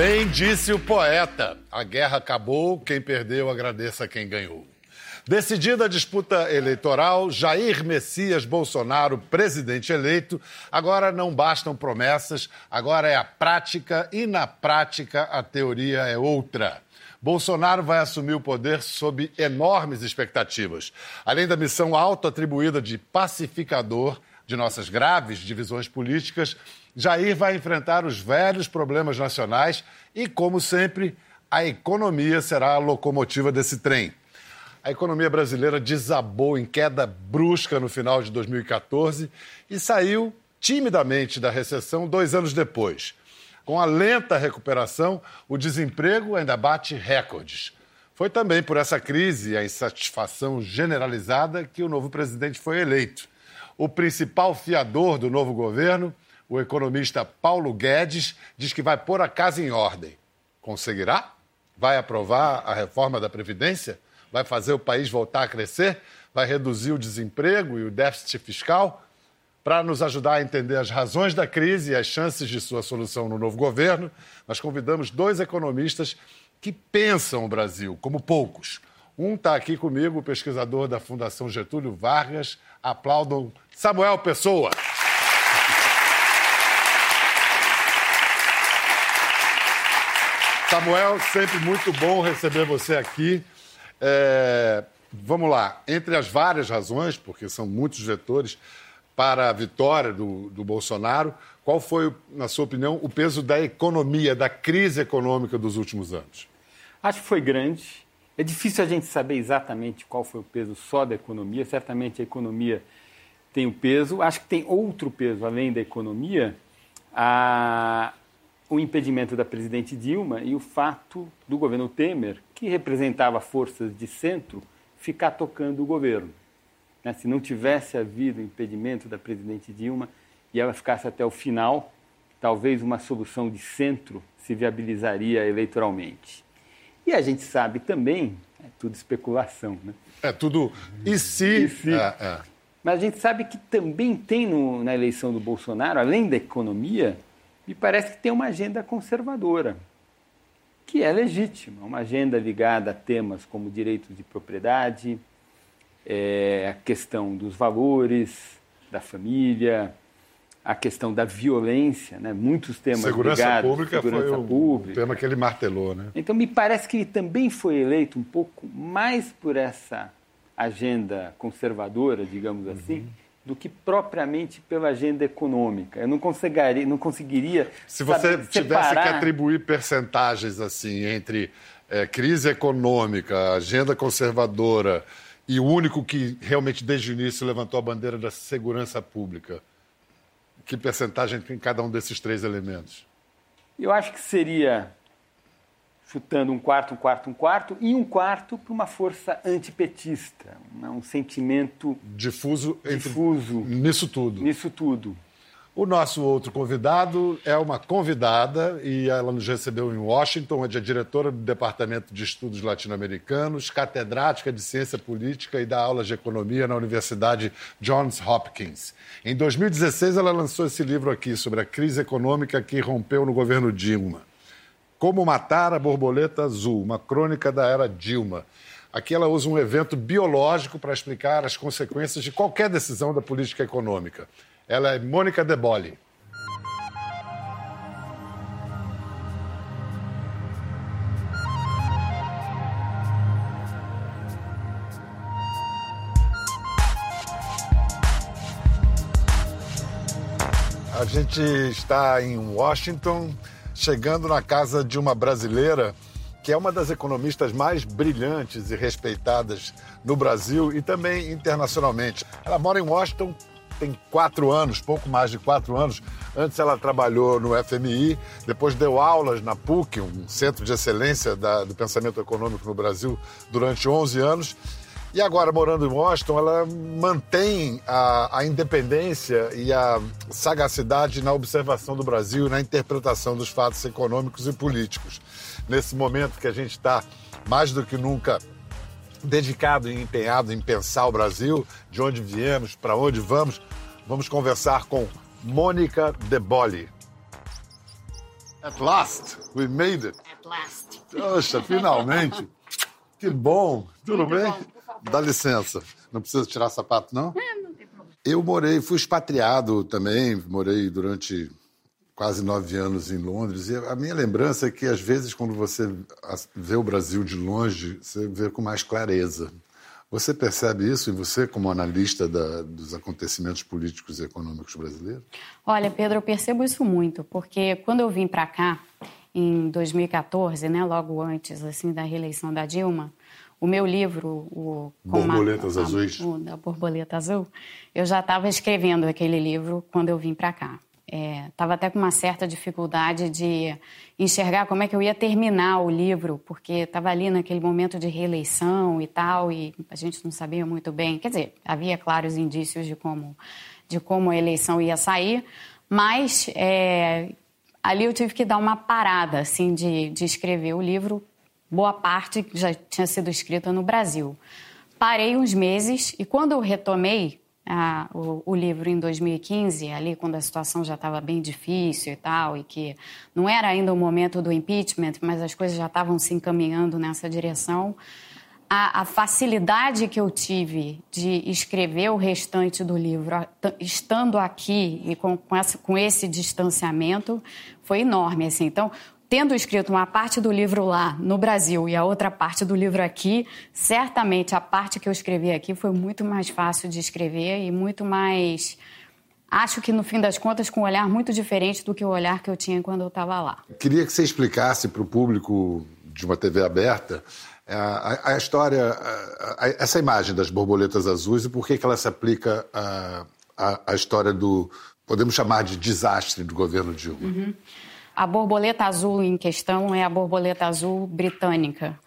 Bem disse o poeta: a guerra acabou, quem perdeu agradeça quem ganhou. Decidida a disputa eleitoral, Jair Messias Bolsonaro, presidente eleito, agora não bastam promessas, agora é a prática e na prática a teoria é outra. Bolsonaro vai assumir o poder sob enormes expectativas. Além da missão auto-atribuída de pacificador de nossas graves divisões políticas, Jair vai enfrentar os velhos problemas nacionais e, como sempre, a economia será a locomotiva desse trem. A economia brasileira desabou em queda brusca no final de 2014 e saiu timidamente da recessão dois anos depois. Com a lenta recuperação, o desemprego ainda bate recordes. Foi também por essa crise e a insatisfação generalizada que o novo presidente foi eleito. O principal fiador do novo governo, o economista Paulo Guedes, diz que vai pôr a casa em ordem. Conseguirá? Vai aprovar a reforma da Previdência? vai fazer o país voltar a crescer, vai reduzir o desemprego e o déficit fiscal. Para nos ajudar a entender as razões da crise e as chances de sua solução no novo governo, nós convidamos dois economistas que pensam o Brasil como poucos. Um está aqui comigo, o pesquisador da Fundação Getúlio Vargas. Aplaudam Samuel Pessoa. Samuel, sempre muito bom receber você aqui. É, vamos lá, entre as várias razões, porque são muitos vetores, para a vitória do, do Bolsonaro, qual foi, na sua opinião, o peso da economia, da crise econômica dos últimos anos? Acho que foi grande. É difícil a gente saber exatamente qual foi o peso só da economia. Certamente a economia tem o peso. Acho que tem outro peso além da economia. A, o impedimento da presidente Dilma e o fato do governo Temer, que representava forças de centro, ficar tocando o governo. Né? Se não tivesse havido impedimento da presidente Dilma e ela ficasse até o final, talvez uma solução de centro se viabilizaria eleitoralmente. E a gente sabe também, é tudo especulação, né? É tudo e se. E se. É, é. Mas a gente sabe que também tem no, na eleição do Bolsonaro, além da economia, me parece que tem uma agenda conservadora, que é legítima, uma agenda ligada a temas como direitos de propriedade, é, a questão dos valores, da família, a questão da violência, né? muitos temas segurança ligados pública segurança foi o, pública. o tema que ele martelou, né? Então me parece que ele também foi eleito um pouco mais por essa agenda conservadora, digamos assim, uhum do que propriamente pela agenda econômica. Eu não conseguiria, não conseguiria Se você saber, tivesse separar... que atribuir percentagens assim entre é, crise econômica, agenda conservadora e o único que realmente desde o início levantou a bandeira da segurança pública, que percentagem tem cada um desses três elementos? Eu acho que seria chutando um quarto, um quarto, um quarto, e um quarto para uma força antipetista, um sentimento difuso, difuso entre... nisso tudo. Nisso tudo. O nosso outro convidado é uma convidada e ela nos recebeu em Washington, onde é diretora do Departamento de Estudos Latino-Americanos, catedrática de Ciência Política e dá aulas de Economia na Universidade Johns Hopkins. Em 2016, ela lançou esse livro aqui sobre a crise econômica que rompeu no governo Dilma. Como Matar a Borboleta Azul, uma crônica da era Dilma. Aqui ela usa um evento biológico para explicar as consequências de qualquer decisão da política econômica. Ela é Mônica Deboli. A gente está em Washington chegando na casa de uma brasileira que é uma das economistas mais brilhantes e respeitadas no Brasil e também internacionalmente. Ela mora em Washington tem quatro anos, pouco mais de quatro anos. Antes ela trabalhou no FMI, depois deu aulas na PUC, um centro de excelência da, do pensamento econômico no Brasil, durante 11 anos. E agora, morando em Washington, ela mantém a, a, independência e a sagacidade na observação do Brasil, na interpretação dos fatos econômicos e políticos. Nesse momento que a gente está mais do que nunca dedicado e empenhado em pensar o Brasil, de onde viemos, para onde vamos, vamos conversar com Mônica De Boli. At last, we made it. At last. Poxa, finalmente. Que bom. Tudo Muito bem? bom. Dá licença. Não precisa tirar sapato, não? Ah, não tem problema. Eu morei, fui expatriado também, morei durante quase nove anos em Londres. E a minha lembrança é que, às vezes, quando você vê o Brasil de longe, você vê com mais clareza. Você percebe isso, e você, como analista da, dos acontecimentos políticos e econômicos brasileiros? Olha, Pedro, eu percebo isso muito, porque quando eu vim para cá, em 2014, né, logo antes assim da reeleição da Dilma, o meu livro, o com uma- Borboletas a- Azuis. o da Borboleta Azul, eu já estava escrevendo aquele livro quando eu vim para cá. Estava até com uma certa dificuldade de enxergar como é que eu ia terminar o livro, porque estava ali naquele momento de reeleição e tal, e a gente não sabia muito bem. Quer dizer, havia claros indícios de como, de como a eleição ia sair, mas é, ali eu tive que dar uma parada assim de, de escrever o livro. Boa parte já tinha sido escrita no Brasil. Parei uns meses e quando eu retomei ah, o, o livro em 2015, ali quando a situação já estava bem difícil e tal, e que não era ainda o momento do impeachment, mas as coisas já estavam se encaminhando nessa direção, a, a facilidade que eu tive de escrever o restante do livro, estando aqui e com, com, essa, com esse distanciamento, foi enorme. Assim. Então, tendo escrito uma parte do livro lá no Brasil e a outra parte do livro aqui, certamente a parte que eu escrevi aqui foi muito mais fácil de escrever e muito mais. Acho que no fim das contas, com um olhar muito diferente do que o olhar que eu tinha quando eu estava lá. Queria que você explicasse para o público de uma TV aberta a, a- a história, a- essa imagem das borboletas azuis e por que, que ela se aplica à, história do, podemos chamar de desastre do governo Dilma. A borboleta azul em questão é a borboleta azul britânica.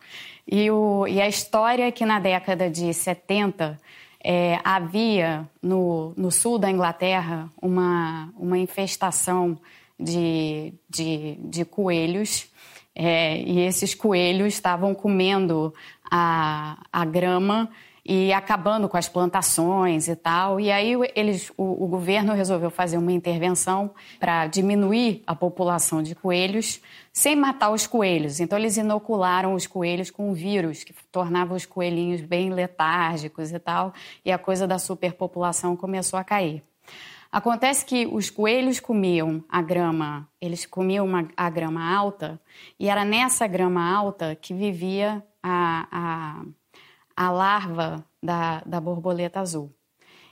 E, o, e a história é que na década de 70 é, havia no, no sul da Inglaterra uma, uma infestação de, de, de coelhos. é, e esses coelhos estavam comendo a, a grama e acabando com as plantações e tal. E aí eles, o, o governo resolveu fazer uma intervenção para diminuir a população de coelhos sem matar os coelhos. Então eles inocularam os coelhos com um vírus que tornava os coelhinhos bem letárgicos e tal, e a coisa da superpopulação começou a cair. Acontece que os coelhos comiam a grama, eles comiam uma- a grama alta, e era nessa grama alta que vivia a, a, a larva da, da borboleta azul.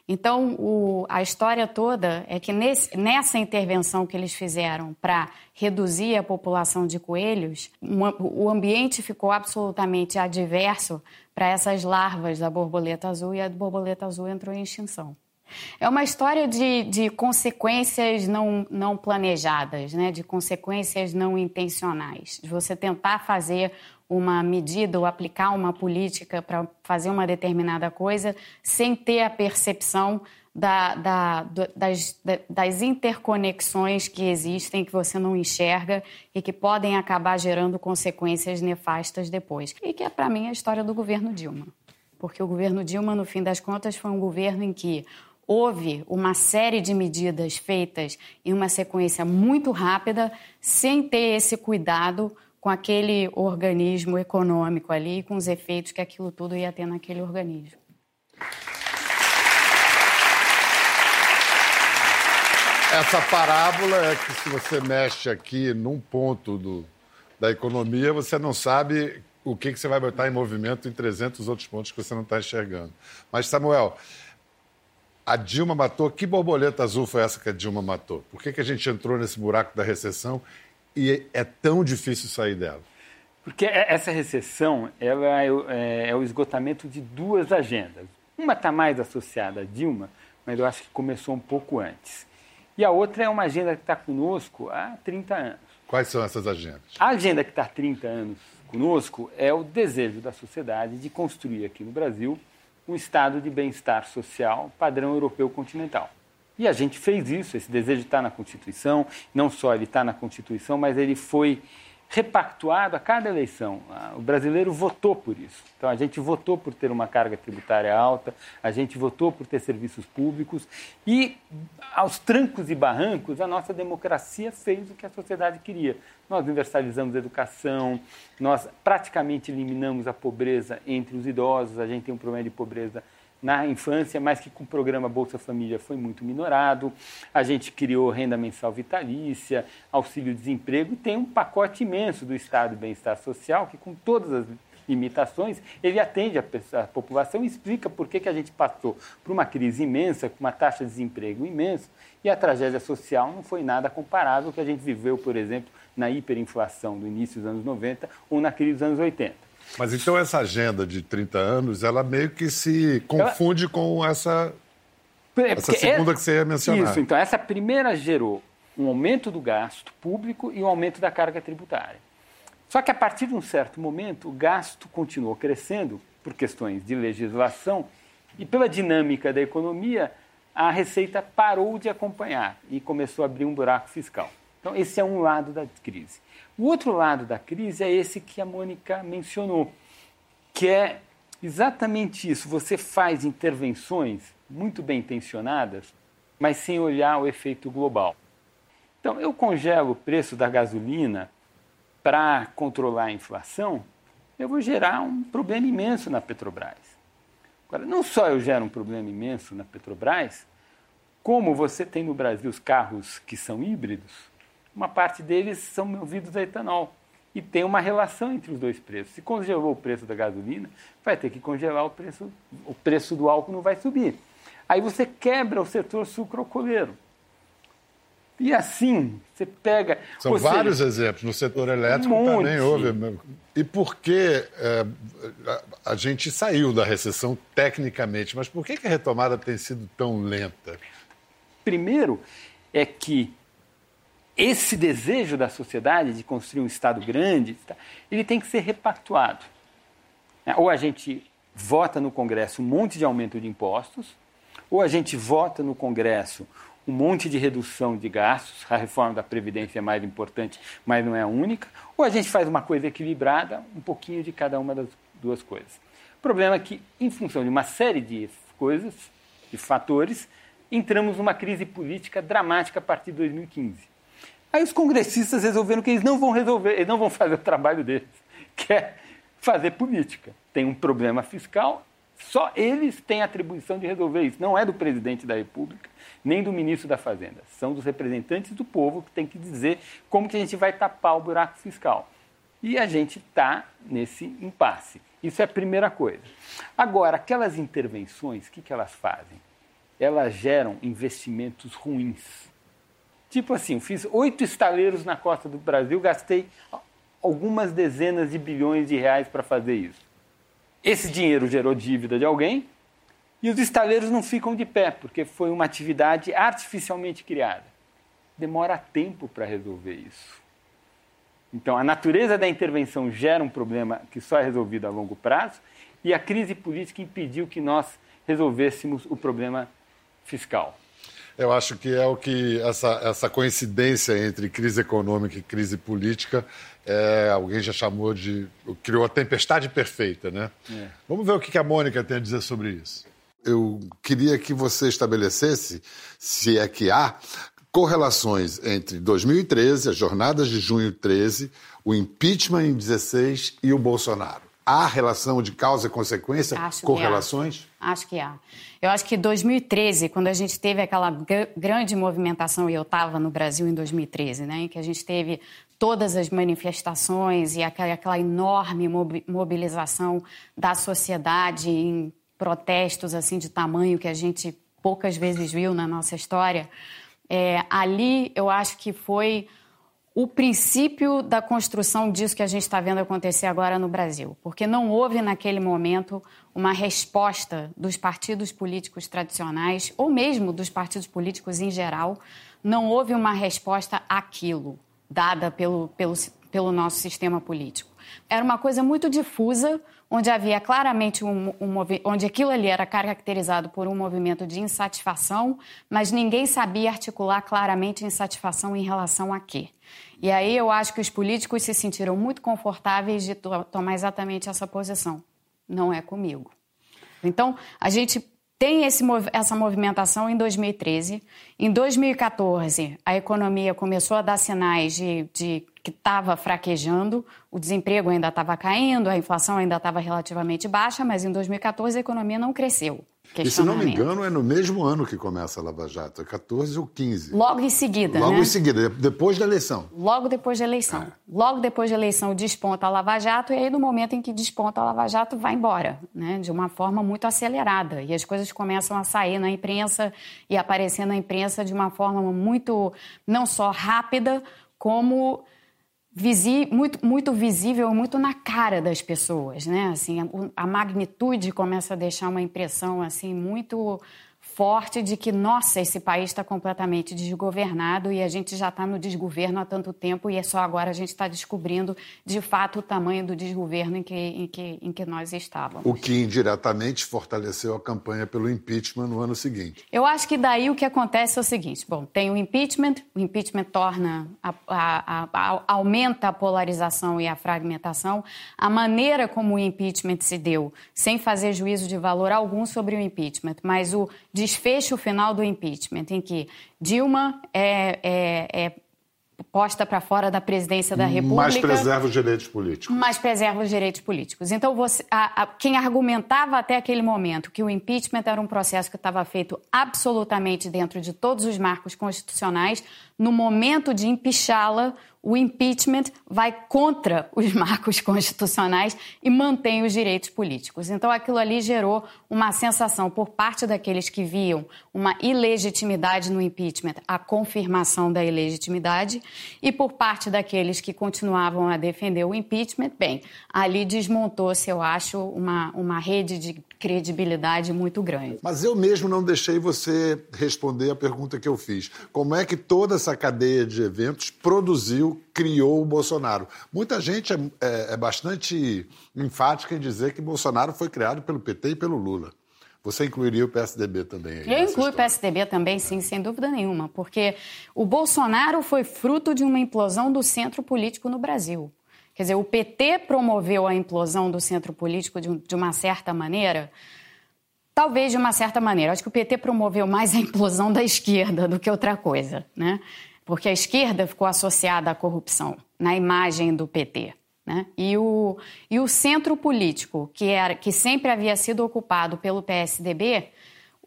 Então, o- a história toda é que nesse- nessa intervenção que eles fizeram para reduzir a população de coelhos, uma- o ambiente ficou absolutamente adverso para essas larvas da borboleta azul e a borboleta azul entrou em extinção. É uma história de, de consequências não, não planejadas, né? de consequências não intencionais, de você tentar fazer uma medida ou aplicar uma política para fazer uma determinada coisa sem ter a percepção da- da- das, da- das interconexões que existem, que você não enxerga e que podem acabar gerando consequências nefastas depois. E que é, para mim, a história do governo Dilma. Porque o governo Dilma, no fim das contas, foi um governo em que houve uma série de medidas feitas em uma sequência muito rápida, sem ter esse cuidado com aquele organismo econômico ali, com os efeitos que aquilo tudo ia ter naquele organismo. Essa parábola é que se você mexe aqui num ponto do, da economia, você não sabe o que, que você vai botar em movimento em 300 outros pontos que você não está enxergando. Mas, Samuel, a Dilma matou. Que borboleta azul foi essa que a Dilma matou? Por que, que a gente entrou nesse buraco da recessão e é tão difícil sair dela? Porque é- essa recessão ela é, o- é- é o esgotamento de duas agendas. Uma está mais associada a Dilma, mas eu acho que começou um pouco antes. E a outra é uma agenda que está conosco há 30 anos. Quais são essas agendas? A agenda que está há 30 anos conosco é o desejo da sociedade de construir aqui no Brasil um estado de bem-estar social padrão europeu continental. E a gente fez isso, esse desejo está na Constituição, não só ele está na Constituição, mas ele foi repactuado a cada eleição. Ah, o brasileiro votou por isso. Então, a gente votou por ter uma carga tributária alta, a gente votou por ter serviços públicos e, aos trancos e barrancos, a nossa democracia fez o que a sociedade queria. Nós universalizamos a educação, nós praticamente eliminamos a pobreza entre os idosos, a gente tem um problema de pobreza na infância, mas que com o programa Bolsa Família foi muito minorado. A gente criou renda mensal vitalícia, auxílio-desemprego, e tem um pacote imenso do Estado Bem-Estar Social que, com todas as limitações, ele atende a, a população e explica por que, que a gente passou por uma crise imensa, com uma taxa de desemprego imensa, e a tragédia social não foi nada comparável ao que a gente viveu, por exemplo, na hiperinflação do início dos anos 90 ou na crise dos anos 80. Mas então essa agenda de 30 anos, ela meio que se confunde ela... com essa, é essa segunda é... que você ia mencionar. Isso, então essa primeira gerou um aumento do gasto público e um aumento da carga tributária. Só que a partir de um certo momento, o gasto continuou crescendo por questões de legislação e pela dinâmica da economia, a receita parou de acompanhar e começou a abrir um buraco fiscal. Então, esse é um lado da crise. O outro lado da crise é esse que a Mônica mencionou, que é exatamente isso. Você faz intervenções muito bem intencionadas, mas sem olhar o efeito global. Então, eu congelo o preço da gasolina para controlar a inflação, eu vou gerar um problema imenso na Petrobras. Agora, não só eu gero um problema imenso na Petrobras, como você tem no Brasil os carros que são híbridos, uma parte deles são movidos a etanol. E tem uma relação entre os dois preços. Se congelou o preço da gasolina, vai ter que congelar o preço, o preço do álcool não vai subir. Aí você quebra o setor sucrocoleiro. E assim, você pega. São vários seja, exemplos. No setor elétrico um também houve. E por que é, a gente saiu da recessão tecnicamente, mas por que a retomada tem sido tão lenta? Primeiro, é que esse desejo da sociedade de construir um Estado grande, tá, ele tem que ser repactuado. É, ou a gente vota no Congresso um monte de aumento de impostos, ou a gente vota no Congresso um monte de redução de gastos, a reforma da Previdência é mais importante, mas não é a única, ou a gente faz uma coisa equilibrada, um pouquinho de cada uma das duas coisas. O problema é que, em função de uma série de coisas, de fatores, entramos numa crise política dramática a partir de 2015. Aí os congressistas resolveram que eles não vão resolver, eles não vão fazer o trabalho deles, que é fazer política. Tem um problema fiscal, só eles têm atribuição de resolver isso. Não é do presidente da República, nem do ministro da Fazenda. São dos representantes do povo que tem que dizer como que a gente vai tapar o buraco fiscal. E a gente está nesse impasse. Isso é a primeira coisa. Agora, aquelas intervenções, o que, que elas fazem? Elas geram investimentos ruins Tipo assim, fiz oito estaleiros na costa do Brasil, gastei algumas dezenas de bilhões de reais para fazer isso. Esse dinheiro gerou dívida de alguém e os estaleiros não ficam de pé, porque foi uma atividade artificialmente criada. Demora tempo para resolver isso. Então, a natureza da intervenção gera um problema que só é resolvido a longo prazo e a crise política impediu que nós resolvêssemos o problema fiscal. Eu acho que é o que essa, essa coincidência entre crise econômica e crise política, é, alguém já chamou de. criou a tempestade perfeita, né? É. Vamos ver o que a Mônica tem a dizer sobre isso. Eu queria que você estabelecesse, se é que há, correlações entre 2013, as jornadas de junho 13, o impeachment em 16 e o Bolsonaro. Há relação de causa e consequência? Acho correlações? Acho que há. Eu acho que 2013, quando a gente teve aquela grande movimentação, e eu estava no Brasil em 2013, né, em que a gente teve todas as manifestações e aquela, aquela enorme mobilização da sociedade em protestos assim de tamanho que a gente poucas vezes viu na nossa história, é, ali eu acho que foi o princípio da construção disso que a gente está vendo acontecer agora no Brasil. Porque não houve, naquele momento, uma resposta dos partidos políticos tradicionais, ou mesmo dos partidos políticos em geral, não houve uma resposta àquilo dada pelo, pelo, pelo nosso sistema político. Era uma coisa muito difusa, onde havia claramente um, um onde aquilo ali era caracterizado por um movimento de insatisfação, mas ninguém sabia articular claramente insatisfação em relação a quê. E aí eu acho que os políticos se sentiram muito confortáveis de to tomar exatamente essa posição. Não é comigo. Então, a gente tem esse, essa movimentação em 2013. Em 2014, a economia começou a dar sinais de, de que estava fraquejando, o desemprego ainda estava caindo, a inflação ainda estava relativamente baixa, mas em 2014 a economia não cresceu. E se não me engano, é no mesmo ano que começa a Lava Jato, é 14 ou 15. Logo em seguida, Logo né? em seguida, depois da eleição. Logo depois da eleição. É. Logo depois da eleição desponta a Lava Jato e aí no momento em que desponta a Lava Jato vai embora, né? De uma forma muito acelerada e as coisas começam a sair na imprensa e aparecer na imprensa de uma forma muito não só rápida como visi, muito, muito visível, muito na cara das pessoas, né? Assim, a, a magnitude começa a deixar uma impressão assim muito forte de que, nossa, esse país está completamente desgovernado e a gente já está no desgoverno há tanto tempo e é só agora a gente está descobrindo, de fato, o tamanho do desgoverno em que, em, que, em que nós estávamos. O que indiretamente fortaleceu a campanha pelo impeachment no ano seguinte. Eu acho que daí o que acontece é o seguinte: bom, tem o impeachment, o impeachment torna, a, a, a, aumenta a polarização e a fragmentação. A maneira como o impeachment se deu, sem fazer juízo de valor algum sobre o impeachment, mas o desfecho final do impeachment, em que Dilma é, é, é posta para fora da presidência da República. Mas preserva os direitos políticos. Mas preserva os direitos políticos. Então, você, a, a, quem argumentava até aquele momento que o impeachment era um processo que estava feito absolutamente dentro de todos os marcos constitucionais, no momento de empichá-la, o impeachment vai contra os marcos constitucionais e mantém os direitos políticos. Então, aquilo ali gerou uma sensação por parte daqueles que viam uma ilegitimidade no impeachment, a confirmação da ilegitimidade, e por parte daqueles que continuavam a defender o impeachment, bem, ali desmontou-se, eu acho, uma, uma rede de credibilidade muito grande. Mas eu mesmo não deixei você responder a pergunta que eu fiz. Como é que toda essa cadeia de eventos produziu, criou o Bolsonaro? Muita gente é, é, é bastante enfática em dizer que Bolsonaro foi criado pelo PT e pelo Lula. Você incluiria o PSDB também? Aí eu incluo o PSDB também, sim, sem dúvida nenhuma, porque o Bolsonaro foi fruto de uma implosão do centro político no Brasil. Quer dizer, o PT promoveu a implosão do centro político de, de uma certa maneira, talvez de uma certa maneira. Acho que o PT promoveu mais a implosão da esquerda do que outra coisa, né? Porque a esquerda ficou associada à corrupção na imagem do PT. Né? E, o, e o centro político, que, era, que sempre havia sido ocupado pelo PSDB,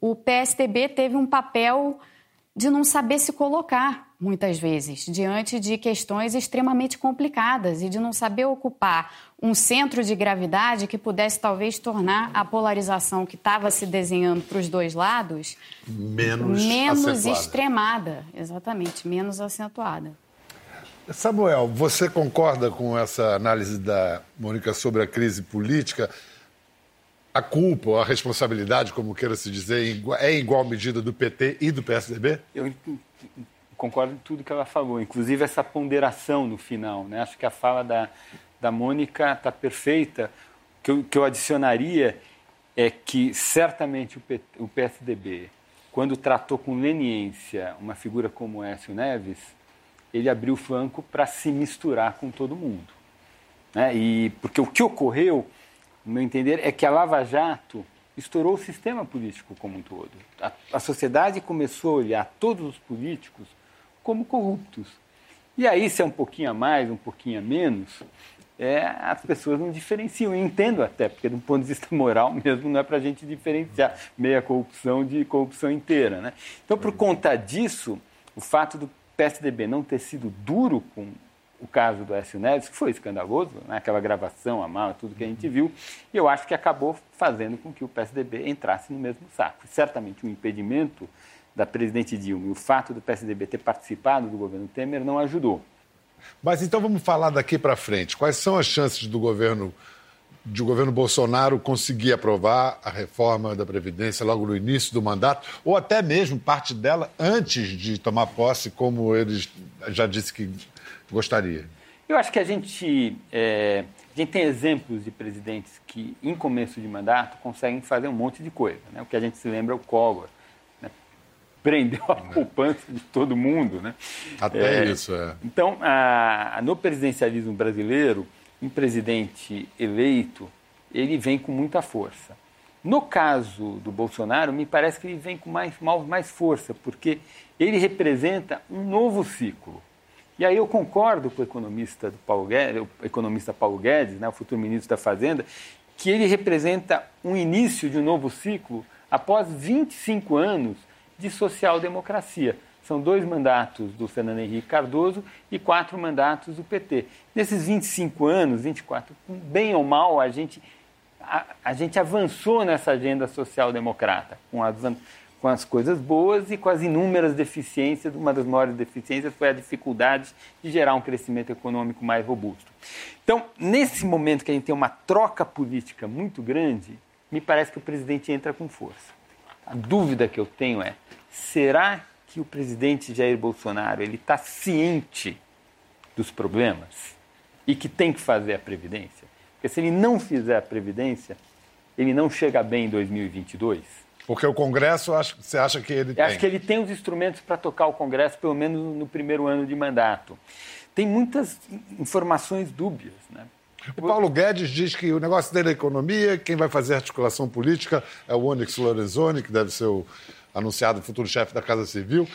o PSDB teve um papel de não saber se colocar, muitas vezes, diante de questões extremamente complicadas e de não saber ocupar um centro de gravidade que pudesse talvez tornar a polarização que estava se desenhando para os dois lados menos, menos extremada, exatamente, menos acentuada. Samuel, você concorda com essa análise da Mônica sobre a crise política? A culpa, a responsabilidade, como queira se dizer, é em igual medida do PT e do PSDB? Eu concordo com tudo que ela falou, inclusive essa ponderação no final. Né? Acho que a fala da, da Mônica está perfeita. O que eu, que eu adicionaria é que certamente o, PT, o PSDB, quando tratou com leniência uma figura como Écio Neves, ele abriu o flanco para se misturar com todo mundo. Né? E, porque o que ocorreu no meu entender, é que a Lava Jato estourou o sistema político como um todo. A, a sociedade começou a olhar todos os políticos como corruptos. E aí, se é um pouquinho a mais, um pouquinho a menos, é, as pessoas não diferenciam. Eu entendo até, porque do ponto de vista moral mesmo não é para a gente diferenciar meia corrupção de corrupção inteira. Né? Então, por conta disso, o fato do PSDB não ter sido duro com o caso do Écio Neves, que foi escandaloso, né? aquela gravação, a mala, tudo que a gente viu, e eu acho que acabou fazendo com que o PSDB entrasse no mesmo saco. Certamente o impedimento da presidente Dilma e o fato do PSDB ter participado do governo Temer não ajudou. Mas então vamos falar daqui para frente. Quais são as chances do governo de o governo Bolsonaro conseguir aprovar a reforma da Previdência logo no início do mandato, ou até mesmo parte dela antes de tomar posse, como ele já disse que gostaria? Eu acho que a gente, é, a gente tem exemplos de presidentes que, em começo de mandato, conseguem fazer um monte de coisa. Né? O que a gente se lembra é o Collor. Né? Prendeu a poupança de todo mundo. Né? Até é, isso, é. Então, a, no presidencialismo brasileiro, um presidente eleito, ele vem com muita força. No caso do Bolsonaro, me parece que ele vem com mais, mais força, porque ele representa um novo ciclo. E aí eu concordo com o economista, Paulo Guedes, o economista Paulo Guedes, né, o futuro ministro da Fazenda, que ele representa um início de um novo ciclo após 25 anos de social-democracia. São dois mandatos do Fernando Henrique Cardoso e quatro mandatos do PT. Nesses 25 anos, 24, bem ou mal, a gente a, a gente avançou nessa agenda social-democrata, com as, com as coisas boas e com as inúmeras deficiências. Uma das maiores deficiências foi a dificuldade de gerar um crescimento econômico mais robusto. Então, nesse momento que a gente tem uma troca política muito grande, me parece que o presidente entra com força. A dúvida que eu tenho é: será que o presidente Jair Bolsonaro ele está ciente dos problemas e que tem que fazer a previdência? Porque se ele não fizer a Previdência, ele não chega bem em 2022. Porque o Congresso, você acha que ele Eu tem? Acho que ele tem os instrumentos para tocar o Congresso, pelo menos no primeiro ano de mandato. Tem muitas informações dúbias. Né? O Paulo Guedes diz que o negócio dele é economia, quem vai fazer articulação política é o Onyx Lorenzoni, que deve ser o anunciado futuro chefe da Casa Civil.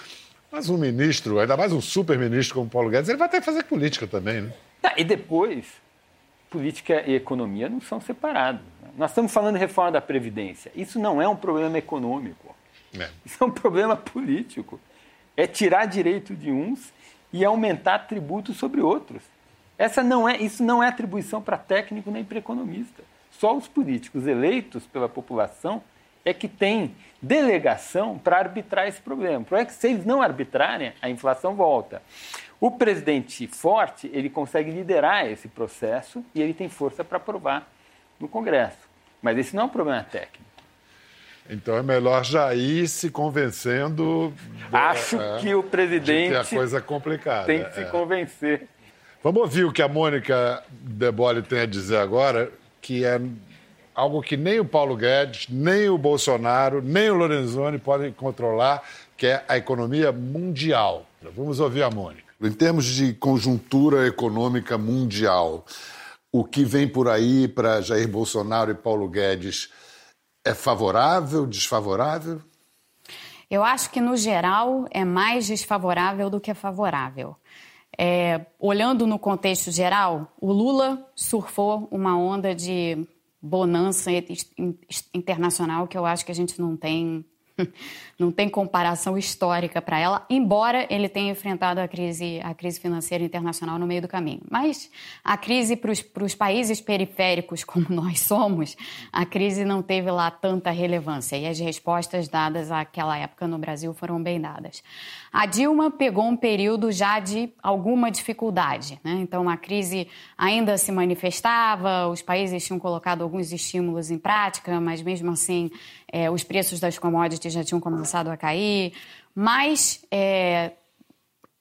Mas um ministro, ainda mais um super-ministro como o Paulo Guedes, ele vai ter que fazer política também, né? Ah, e depois, política e economia não são separados. Né? Nós estamos falando de reforma da Previdência. Isso não é um problema econômico. É. Isso é um problema político. É tirar direito de uns e aumentar tributos sobre outros. Essa não é, isso não é atribuição para técnico nem para economista. Só os políticos eleitos pela população é que têm delegação para arbitrar esse problema. O problema é que se eles não arbitrarem, a inflação volta. O presidente forte, ele consegue liderar esse processo e ele tem força para aprovar no Congresso. Mas esse não é um problema técnico. Então é melhor já ir se convencendo. Acho é, que o presidente. De que a coisa é complicada. Tem que se é. convencer. Vamos ouvir o que a Mônica Debole tem a dizer agora, que é algo que nem o Paulo Guedes, nem o Bolsonaro, nem o Lorenzoni podem controlar, que é a economia mundial. Vamos ouvir a Mônica. Em termos de conjuntura econômica mundial, o que vem por aí para Jair Bolsonaro e Paulo Guedes é favorável, desfavorável? Eu acho que, no geral, é mais desfavorável do que favorável. É, olhando no contexto geral, o Lula surfou uma onda de bonança internacional que eu acho que a gente não tem não tem comparação histórica para ela, embora ele tenha enfrentado a crise, a crise financeira internacional no meio do caminho. Mas a crise para os países periféricos como nós somos, a crise não teve lá tanta relevância e as respostas dadas àquela época no Brasil foram bem dadas. A Dilma pegou um período já de alguma dificuldade, né? então a crise ainda se manifestava, os países tinham colocado alguns estímulos em prática, mas mesmo assim é, os preços das commodities já tinham começado a cair, mas é,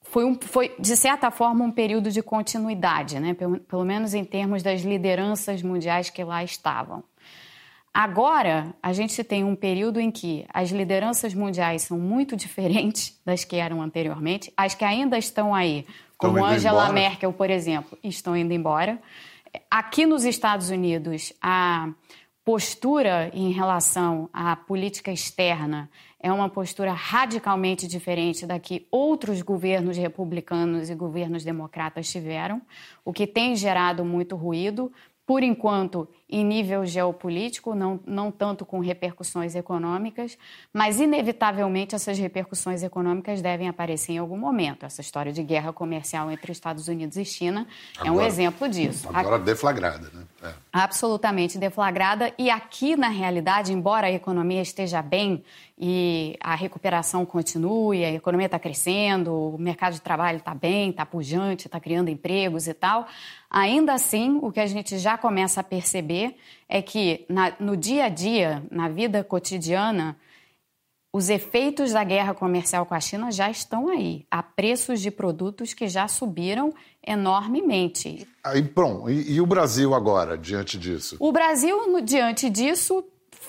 foi, um, foi, de certa forma, um período de continuidade, né? pelo, pelo menos em termos das lideranças mundiais que lá estavam. Agora, a gente tem um período em que as lideranças mundiais são muito diferentes das que eram anteriormente. As que ainda estão aí, como Angela embora. Merkel, por exemplo, estão indo embora. Aqui nos Estados Unidos, a postura em relação à política externa é uma postura radicalmente diferente da que outros governos republicanos e governos democratas tiveram, o que tem gerado muito ruído, por enquanto, em nível geopolítico, não, não tanto com repercussões econômicas, mas inevitavelmente essas repercussões econômicas devem aparecer em algum momento. Essa história de guerra comercial entre Estados Unidos e China agora, é um exemplo disso. Agora deflagrada, né? É. Absolutamente deflagrada. E aqui, na realidade, embora a economia esteja bem e a recuperação continue, a economia está crescendo, o mercado de trabalho está bem, está pujante, está criando empregos e tal, ainda assim, o que a gente já começa a perceber é que na, no dia a dia, na vida cotidiana, os efeitos da guerra comercial com a China já estão aí, a preços de produtos que já subiram enormemente. Aí, pronto. E, e o Brasil agora, diante disso? O Brasil, diante disso,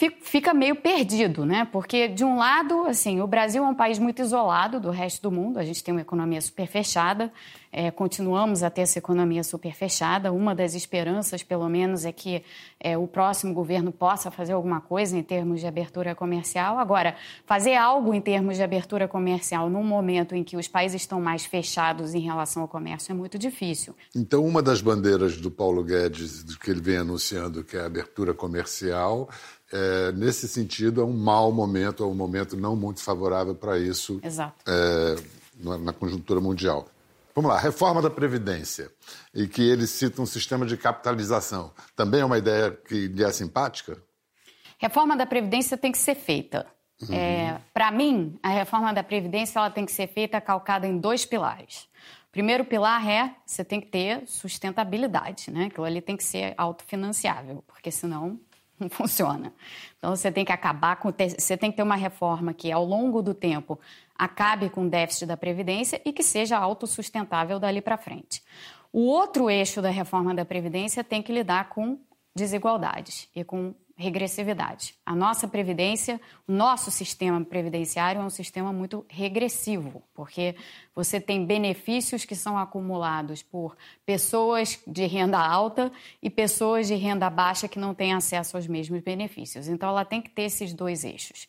fica meio perdido, né? Porque, de um lado, assim, o Brasil é um país muito isolado do resto do mundo, a gente tem uma economia super fechada, é, continuamos a ter essa economia super fechada. Uma das esperanças, pelo menos, é que é, o próximo governo possa fazer alguma coisa em termos de abertura comercial. Agora, fazer algo em termos de abertura comercial num momento em que os países estão mais fechados em relação ao comércio é muito difícil. Então, uma das bandeiras do Paulo Guedes, que ele vem anunciando, que é a abertura comercial, é, nesse sentido, é um mau momento, é um momento não muito favorável para isso é, na, na, conjuntura mundial. Vamos lá, reforma da Previdência, e que ele cita um sistema de capitalização. Também é uma ideia que lhe é simpática? Reforma da Previdência tem que ser feita. Uhum. É, para mim, a reforma da Previdência ela tem que ser feita calcada em dois pilares. O primeiro pilar é você tem que ter sustentabilidade, né? Aquilo ali tem que ser autofinanciável, porque senão não funciona. Então você tem que acabar com você tem que ter uma reforma que ao longo do tempo acabe com o déficit da previdência e que seja autossustentável dali para frente. O outro eixo da reforma da previdência tem que lidar com desigualdades e com regressividade. A nossa previdência, o nosso sistema previdenciário é um sistema muito regressivo, porque você tem benefícios que são acumulados por pessoas de renda alta e pessoas de renda baixa que não têm acesso aos mesmos benefícios. Então, ela tem que ter esses dois eixos.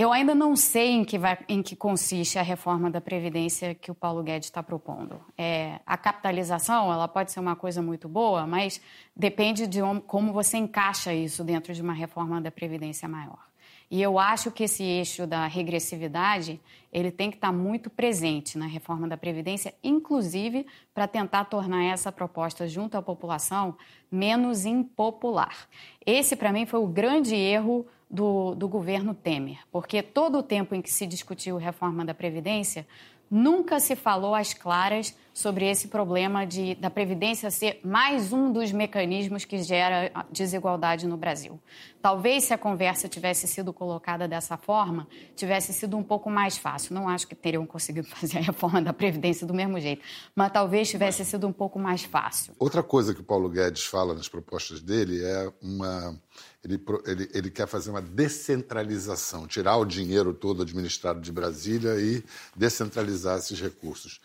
Eu ainda não sei em que, vai, em que consiste a reforma da Previdência que o Paulo Guedes está propondo. É, a capitalização ela pode ser uma coisa muito boa, mas depende de como você encaixa isso dentro de uma reforma da Previdência maior. E eu acho que esse eixo da regressividade ele tem que estar tá muito presente na reforma da Previdência, inclusive para tentar tornar essa proposta junto à população menos impopular. Esse, para mim, foi o grande erro do, do governo Temer, porque todo o tempo em que se discutiu reforma da Previdência, nunca se falou às claras sobre esse problema de, da Previdência ser mais um dos mecanismos que gera desigualdade no Brasil. Talvez se a conversa tivesse sido colocada dessa forma, tivesse sido um pouco mais fácil. Não acho que teriam conseguido fazer a reforma da Previdência do mesmo jeito, mas talvez tivesse sido um pouco mais fácil. Outra coisa que o Paulo Guedes fala nas propostas dele é uma ele, ele, ele, quer fazer uma descentralização, tirar o dinheiro todo administrado de Brasília e descentralizar esses recursos.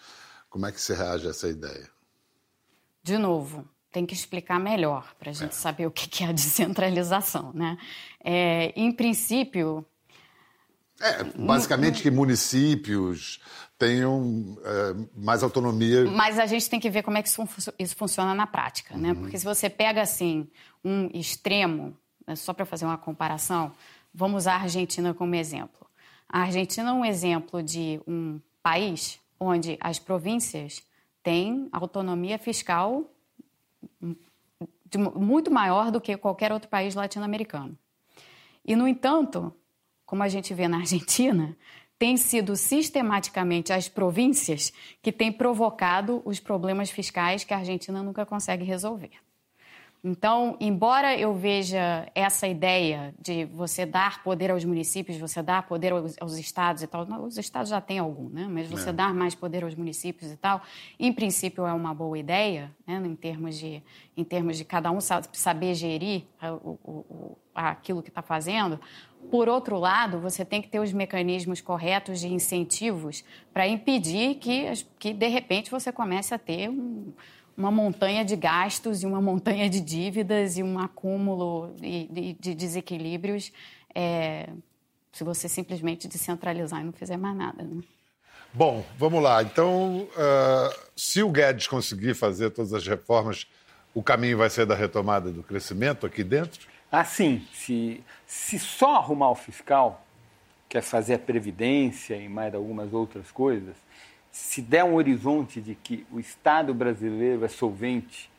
Como é que você reage a essa ideia? De novo, tem que explicar melhor para a gente é. saber o que é a descentralização. Né? É, em princípio. É, basicamente que municípios tenham é, mais autonomia. Mas a gente tem que ver como é que isso, funciona na prática, né? uhum. Porque se você pega assim um extremo só para fazer uma comparação, vamos usar a Argentina como exemplo. A Argentina é um exemplo de um país onde as províncias têm autonomia fiscal muito maior do que qualquer outro país latino-americano. E, no entanto, como a gente vê na Argentina, tem sido sistematicamente as províncias que têm provocado os problemas fiscais que a Argentina nunca consegue resolver. Então, embora eu veja essa ideia de você dar poder aos municípios, você dar poder aos, aos estados e tal, os estados já têm algum, né? Mas você é. dar mais poder aos municípios e tal, em princípio é uma boa ideia, né? Em termos de, em termos de cada um saber gerir o, o, aquilo que está fazendo. Por outro lado, você tem que ter os mecanismos corretos de incentivos para impedir que, que, de repente, você comece a ter um uma montanha de gastos e uma montanha de dívidas e um acúmulo de, de desequilíbrios é, se você simplesmente descentralizar e não fizer mais nada. Né? Bom, vamos lá. Então, uh, se o Guedes conseguir fazer todas as reformas, o caminho vai ser da retomada do crescimento aqui dentro? Ah, sim. Se, se só arrumar o fiscal, quer fazer a previdência e mais algumas outras coisas, se der um horizonte de que o Estado brasileiro é solvente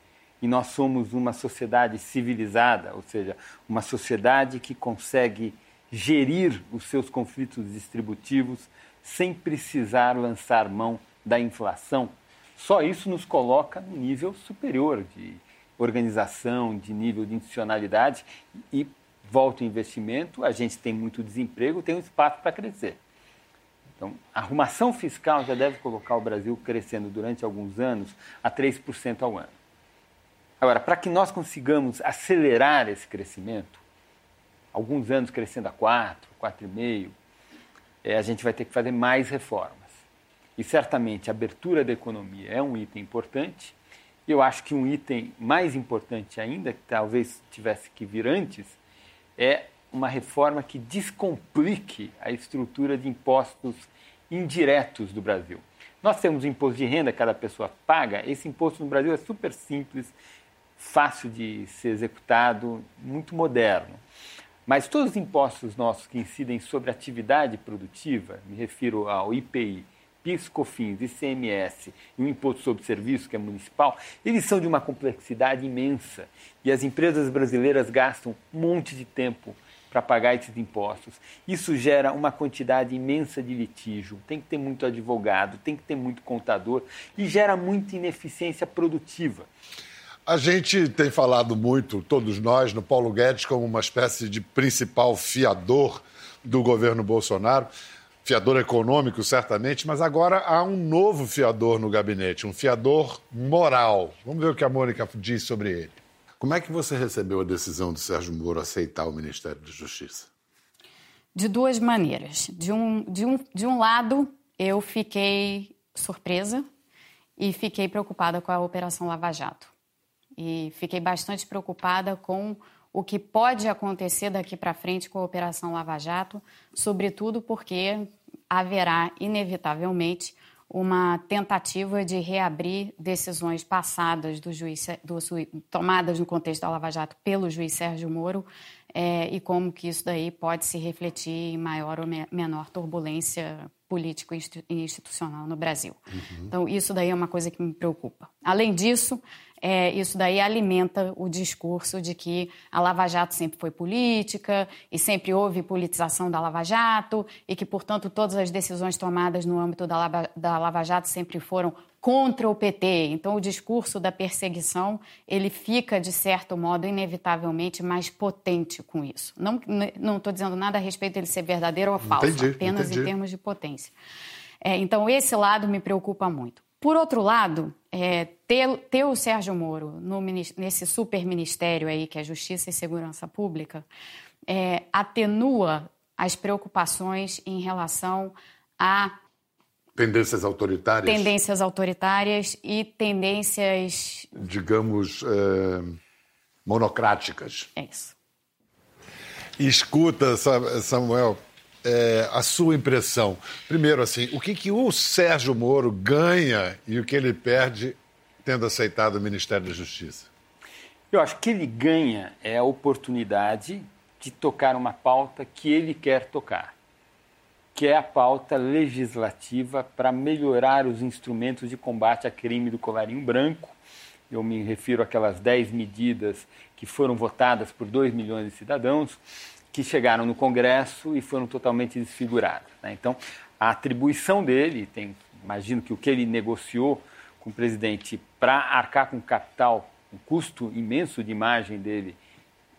e nós somos uma sociedade civilizada, ou seja, uma sociedade que consegue gerir os seus conflitos distributivos sem precisar lançar mão da inflação, só isso nos coloca no nível superior de organização, de nível de institucionalidade e volta o investimento, a gente tem muito desemprego, tem um espaço para crescer. Então, a arrumação fiscal já deve colocar o Brasil crescendo durante alguns anos a 3% ao ano. Agora, para que nós consigamos acelerar esse crescimento, alguns anos crescendo a 4, 4,5%, é, a gente vai ter que fazer mais reformas. E certamente a abertura da economia é um item importante. Eu acho que um item mais importante ainda, que talvez tivesse que vir antes, é uma reforma que descomplique a estrutura de impostos indiretos do Brasil. Nós temos o imposto de renda que cada pessoa paga. Esse imposto no Brasil é super simples, fácil de ser executado, muito moderno. Mas todos os impostos nossos que incidem sobre atividade produtiva, me refiro ao IPI, PIS, COFINS, ICMS e o Imposto sobre Serviço, que é municipal, eles são de uma complexidade imensa. E as empresas brasileiras gastam um monte de tempo para pagar esses impostos. Isso gera uma quantidade imensa de litígio, tem que ter muito advogado, tem que ter muito contador e gera muita ineficiência produtiva. A gente tem falado muito, todos nós, no Paulo Guedes como uma espécie de principal fiador do governo Bolsonaro, fiador econômico, certamente, mas agora há um novo fiador no gabinete, um fiador moral. Vamos ver o que a Mônica diz sobre ele. Como é que você recebeu a decisão do Sérgio Moro aceitar o Ministério da Justiça? De duas maneiras. De um, de um, de um lado, eu fiquei surpresa e fiquei preocupada com a Operação Lava Jato e fiquei bastante preocupada com o que pode acontecer daqui para frente com a Operação Lava Jato, sobretudo porque haverá, inevitavelmente, uma tentativa de reabrir decisões passadas do juiz, do, tomadas no contexto da Lava Jato pelo juiz Sérgio Moro é, e como que isso daí pode se refletir em maior ou me, menor turbulência político e institucional no Brasil. Uhum. Então, isso daí é uma coisa que me preocupa. Além disso, é, isso daí alimenta o discurso de que a Lava Jato sempre foi política e sempre houve politização da Lava Jato e que, portanto, todas as decisões tomadas no âmbito da Lava, da Lava Jato sempre foram contra o PT. Então, o discurso da perseguição ele fica, de certo modo, inevitavelmente mais potente com isso. Não estou dizendo nada a respeito dele ser verdadeiro ou falso, entendi, apenas entendi. em termos de potência. É, então, esse lado me preocupa muito. Por outro lado, é, ter, ter, o Sérgio Moro no, nesse super ministério aí, que é Justiça e Segurança Pública, é, atenua as preocupações em relação a Tendências autoritárias? Tendências autoritárias e tendências. Digamos, é, monocráticas. É isso. Escuta, Samuel, é, a sua impressão. Primeiro, assim, o que, que o Sérgio Moro ganha e o que ele perde tendo aceitado o Ministério da Justiça? Eu acho que ele ganha é a oportunidade de tocar uma pauta que ele quer tocar, que é a pauta legislativa para melhorar os instrumentos de combate a crime do colarinho branco. Eu me refiro àquelas 10 medidas que foram votadas por 2 milhões de cidadãos que chegaram no Congresso e foram totalmente desfiguradas. Né? Então, a atribuição dele, tem, imagino que o que ele negociou com o presidente para arcar com capital, um custo imenso de imagem dele,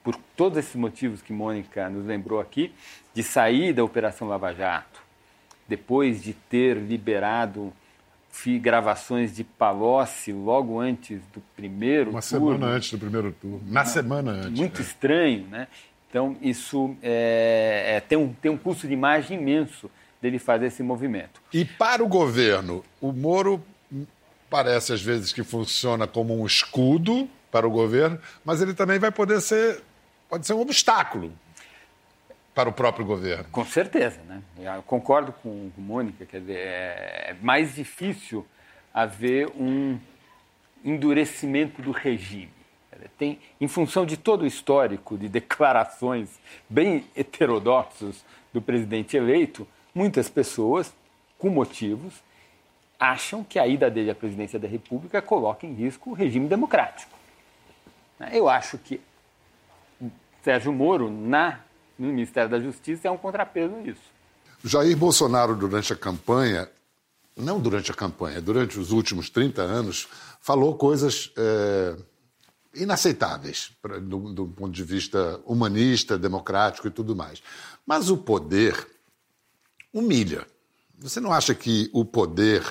por todos esses motivos que Mônica nos lembrou aqui, de sair da Operação Lava Jato, depois de ter liberado gravações de Palocci logo antes do primeiro Uma turno. semana antes do primeiro turno. Na semana antes. Muito né? estranho, né? Então, isso é, é, tem, um, tem um custo de imagem imenso dele fazer esse movimento. E para o governo, o Moro parece às vezes que funciona como um escudo para o governo, mas ele também vai poder ser, pode ser um obstáculo para o próprio governo. Com certeza, né? Eu concordo com, Mônica, quer dizer, é mais difícil haver um endurecimento do regime. Tem, em função de todo o histórico de declarações bem heterodoxos do presidente eleito, muitas pessoas, com motivos, acham que a ida dele à presidência da República coloca em risco o regime democrático. Eu acho que Sérgio Moro, na, no Ministério da Justiça, é um contrapeso nisso. Jair Bolsonaro, durante a campanha, não durante a campanha, durante os últimos 30 anos, falou coisas. É inaceitáveis do, do ponto de vista humanista, democrático e tudo mais. Mas o poder humilha. Você não acha que o poder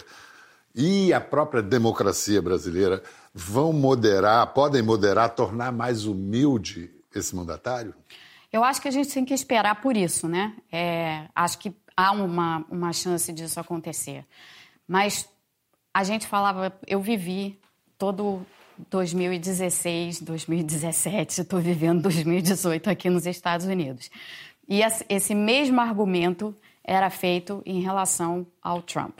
e a própria democracia brasileira vão moderar, podem moderar, tornar mais humilde esse mandatário? Eu acho que a gente tem que esperar por isso, né? É, acho que há uma, uma chance disso acontecer. Mas a gente falava, eu vivi todo 2016, 2017, estou vivendo 2018 aqui nos Estados Unidos. E esse mesmo argumento era feito em relação ao Trump.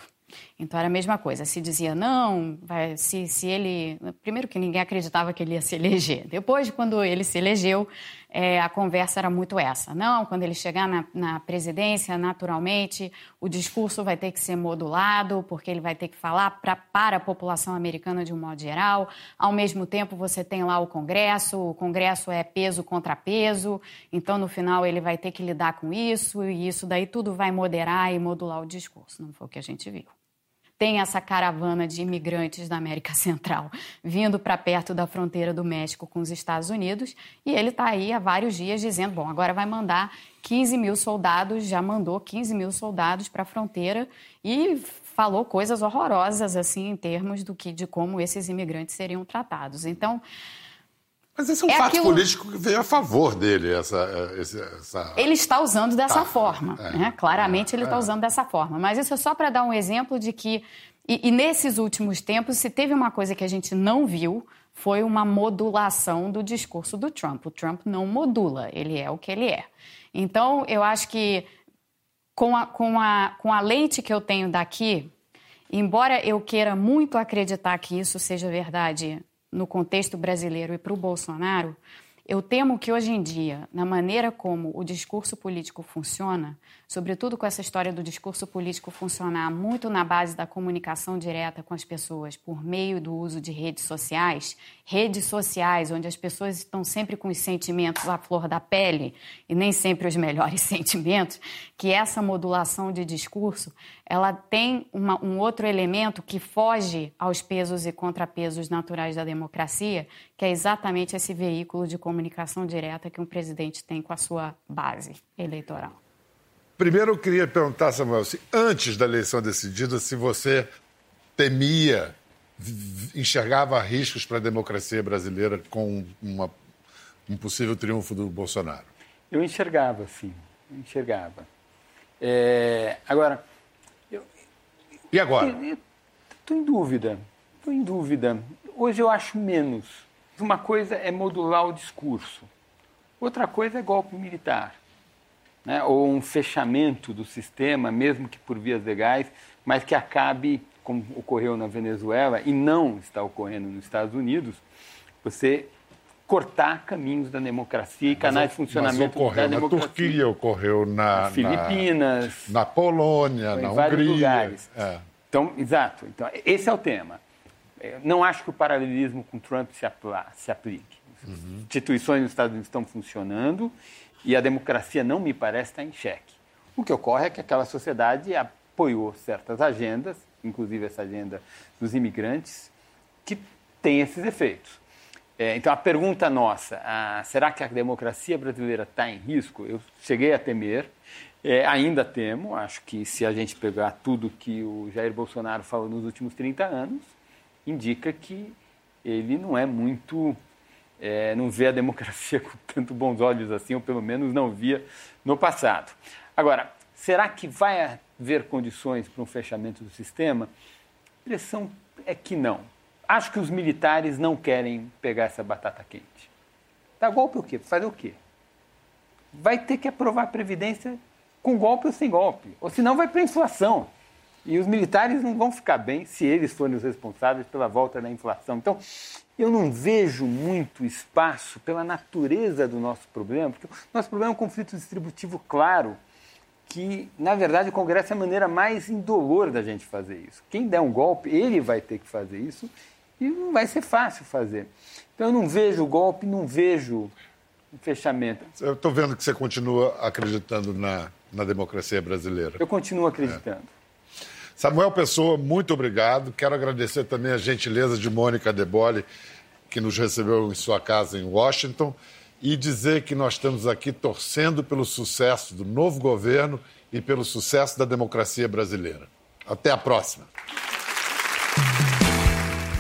Então era a mesma coisa. Se dizia, não, vai, se, se ele. Primeiro que ninguém acreditava que ele ia se eleger. Depois, quando ele se elegeu, é, a conversa era muito essa. Não, quando ele chegar na, na, presidência, naturalmente, o discurso vai ter que ser modulado, porque ele vai ter que falar pra, para a população americana de um modo geral. Ao mesmo tempo, você tem lá o Congresso, o Congresso é peso contra peso, então no final ele vai ter que lidar com isso, e isso daí tudo vai moderar e modular o discurso. Não foi o que a gente viu tem essa caravana de imigrantes da América Central vindo para perto da fronteira do México com os Estados Unidos e ele está aí há vários dias dizendo: bom, agora vai mandar 15 mil soldados, já mandou 15 mil soldados para a fronteira e falou coisas horrorosas assim em termos do que de como esses imigrantes seriam tratados. Então mas esse é um é fato aquilo... político que veio a favor dele, essa. Eh, essa... Ele está usando dessa tá. forma. É. Né? Claramente ele está é. usando dessa forma. Mas isso é só para dar um exemplo de que. E, e, nesses últimos tempos, se teve uma coisa que a gente não viu, foi uma modulação do discurso do Trump. O Trump não modula, ele é o que ele é. Então, eu acho que com a, com a, com a lente que eu tenho daqui, embora eu queira muito acreditar que isso seja verdade no contexto brasileiro e para o Bolsonaro, eu temo que hoje em dia, na maneira como o discurso político funciona, sobretudo com essa história do discurso político funcionar muito na base da comunicação direta com as pessoas por meio do uso de redes sociais, redes sociais onde as pessoas estão sempre com os sentimentos à flor da pele e nem sempre os melhores sentimentos, que essa modulação de discurso, ela tem uma, um outro elemento que foge aos pesos e contrapesos naturais da democracia, que é exatamente esse veículo de comunicação direta que um presidente tem com a sua base eleitoral. Primeiro, eu queria perguntar, Samuel, se antes da eleição decidida, se você temia, enxergava riscos para a democracia brasileira com uma, um possível triunfo do Bolsonaro. Eu enxergava, sim, enxergava. É, agora, e agora? Estou em dúvida, estou em dúvida. Hoje eu acho menos. Uma coisa é modular o discurso, outra coisa é golpe militar. Né, ou um fechamento do sistema, mesmo que por vias legais, mas que acabe, como ocorreu na Venezuela e não está ocorrendo nos Estados Unidos, você cortar caminhos da democracia e canais de funcionamento ocorreu da democracia. Na Turquia, ocorreu na, na Filipinas, na, na Polônia, na Hungria. lugares. É. Então, exato. Então, esse é o tema. Não acho que o paralelismo com Trump se, apla, se aplique. Uhum. Instituições nos Estados Unidos estão funcionando e a democracia não me parece estar em xeque. O que ocorre é que aquela sociedade apoiou certas agendas, inclusive essa agenda dos imigrantes, que tem esses efeitos. É, então, a pergunta nossa, ah, será que a democracia brasileira está em risco? Eu cheguei a temer, é, ainda temo, acho que se a gente pegar tudo que o Jair Bolsonaro falou nos últimos 30 anos, indica que ele não é muito, é, não vê a democracia com tanto bons olhos assim, ou pelo menos não via no passado. Agora, será que vai haver condições para um fechamento do sistema? A impressão é que não. Acho que os militares não querem pegar essa batata quente. Dá golpe o quê? Fazer o quê? Vai ter que aprovar a Previdência com golpe ou sem golpe. Ou senão vai para inflação. E os militares não vão ficar bem se eles forem os responsáveis pela volta da inflação. Então, eu não vejo muito espaço pela natureza do nosso problema, porque o nosso problema é um conflito distributivo claro, que, na verdade, o Congresso é a maneira mais indolor da gente fazer isso. Quem der um golpe, ele vai ter que fazer isso e não vai ser fácil fazer. Então, eu não vejo o golpe, não vejo o fechamento. Eu estou vendo que você continua acreditando na, na democracia brasileira. Eu continuo acreditando. É. Samuel Pessoa, muito obrigado. Quero agradecer também a gentileza de Mônica Debole, que nos recebeu em sua casa em Washington, e dizer que nós estamos aqui torcendo pelo sucesso do novo governo e pelo sucesso da democracia brasileira. Até a próxima.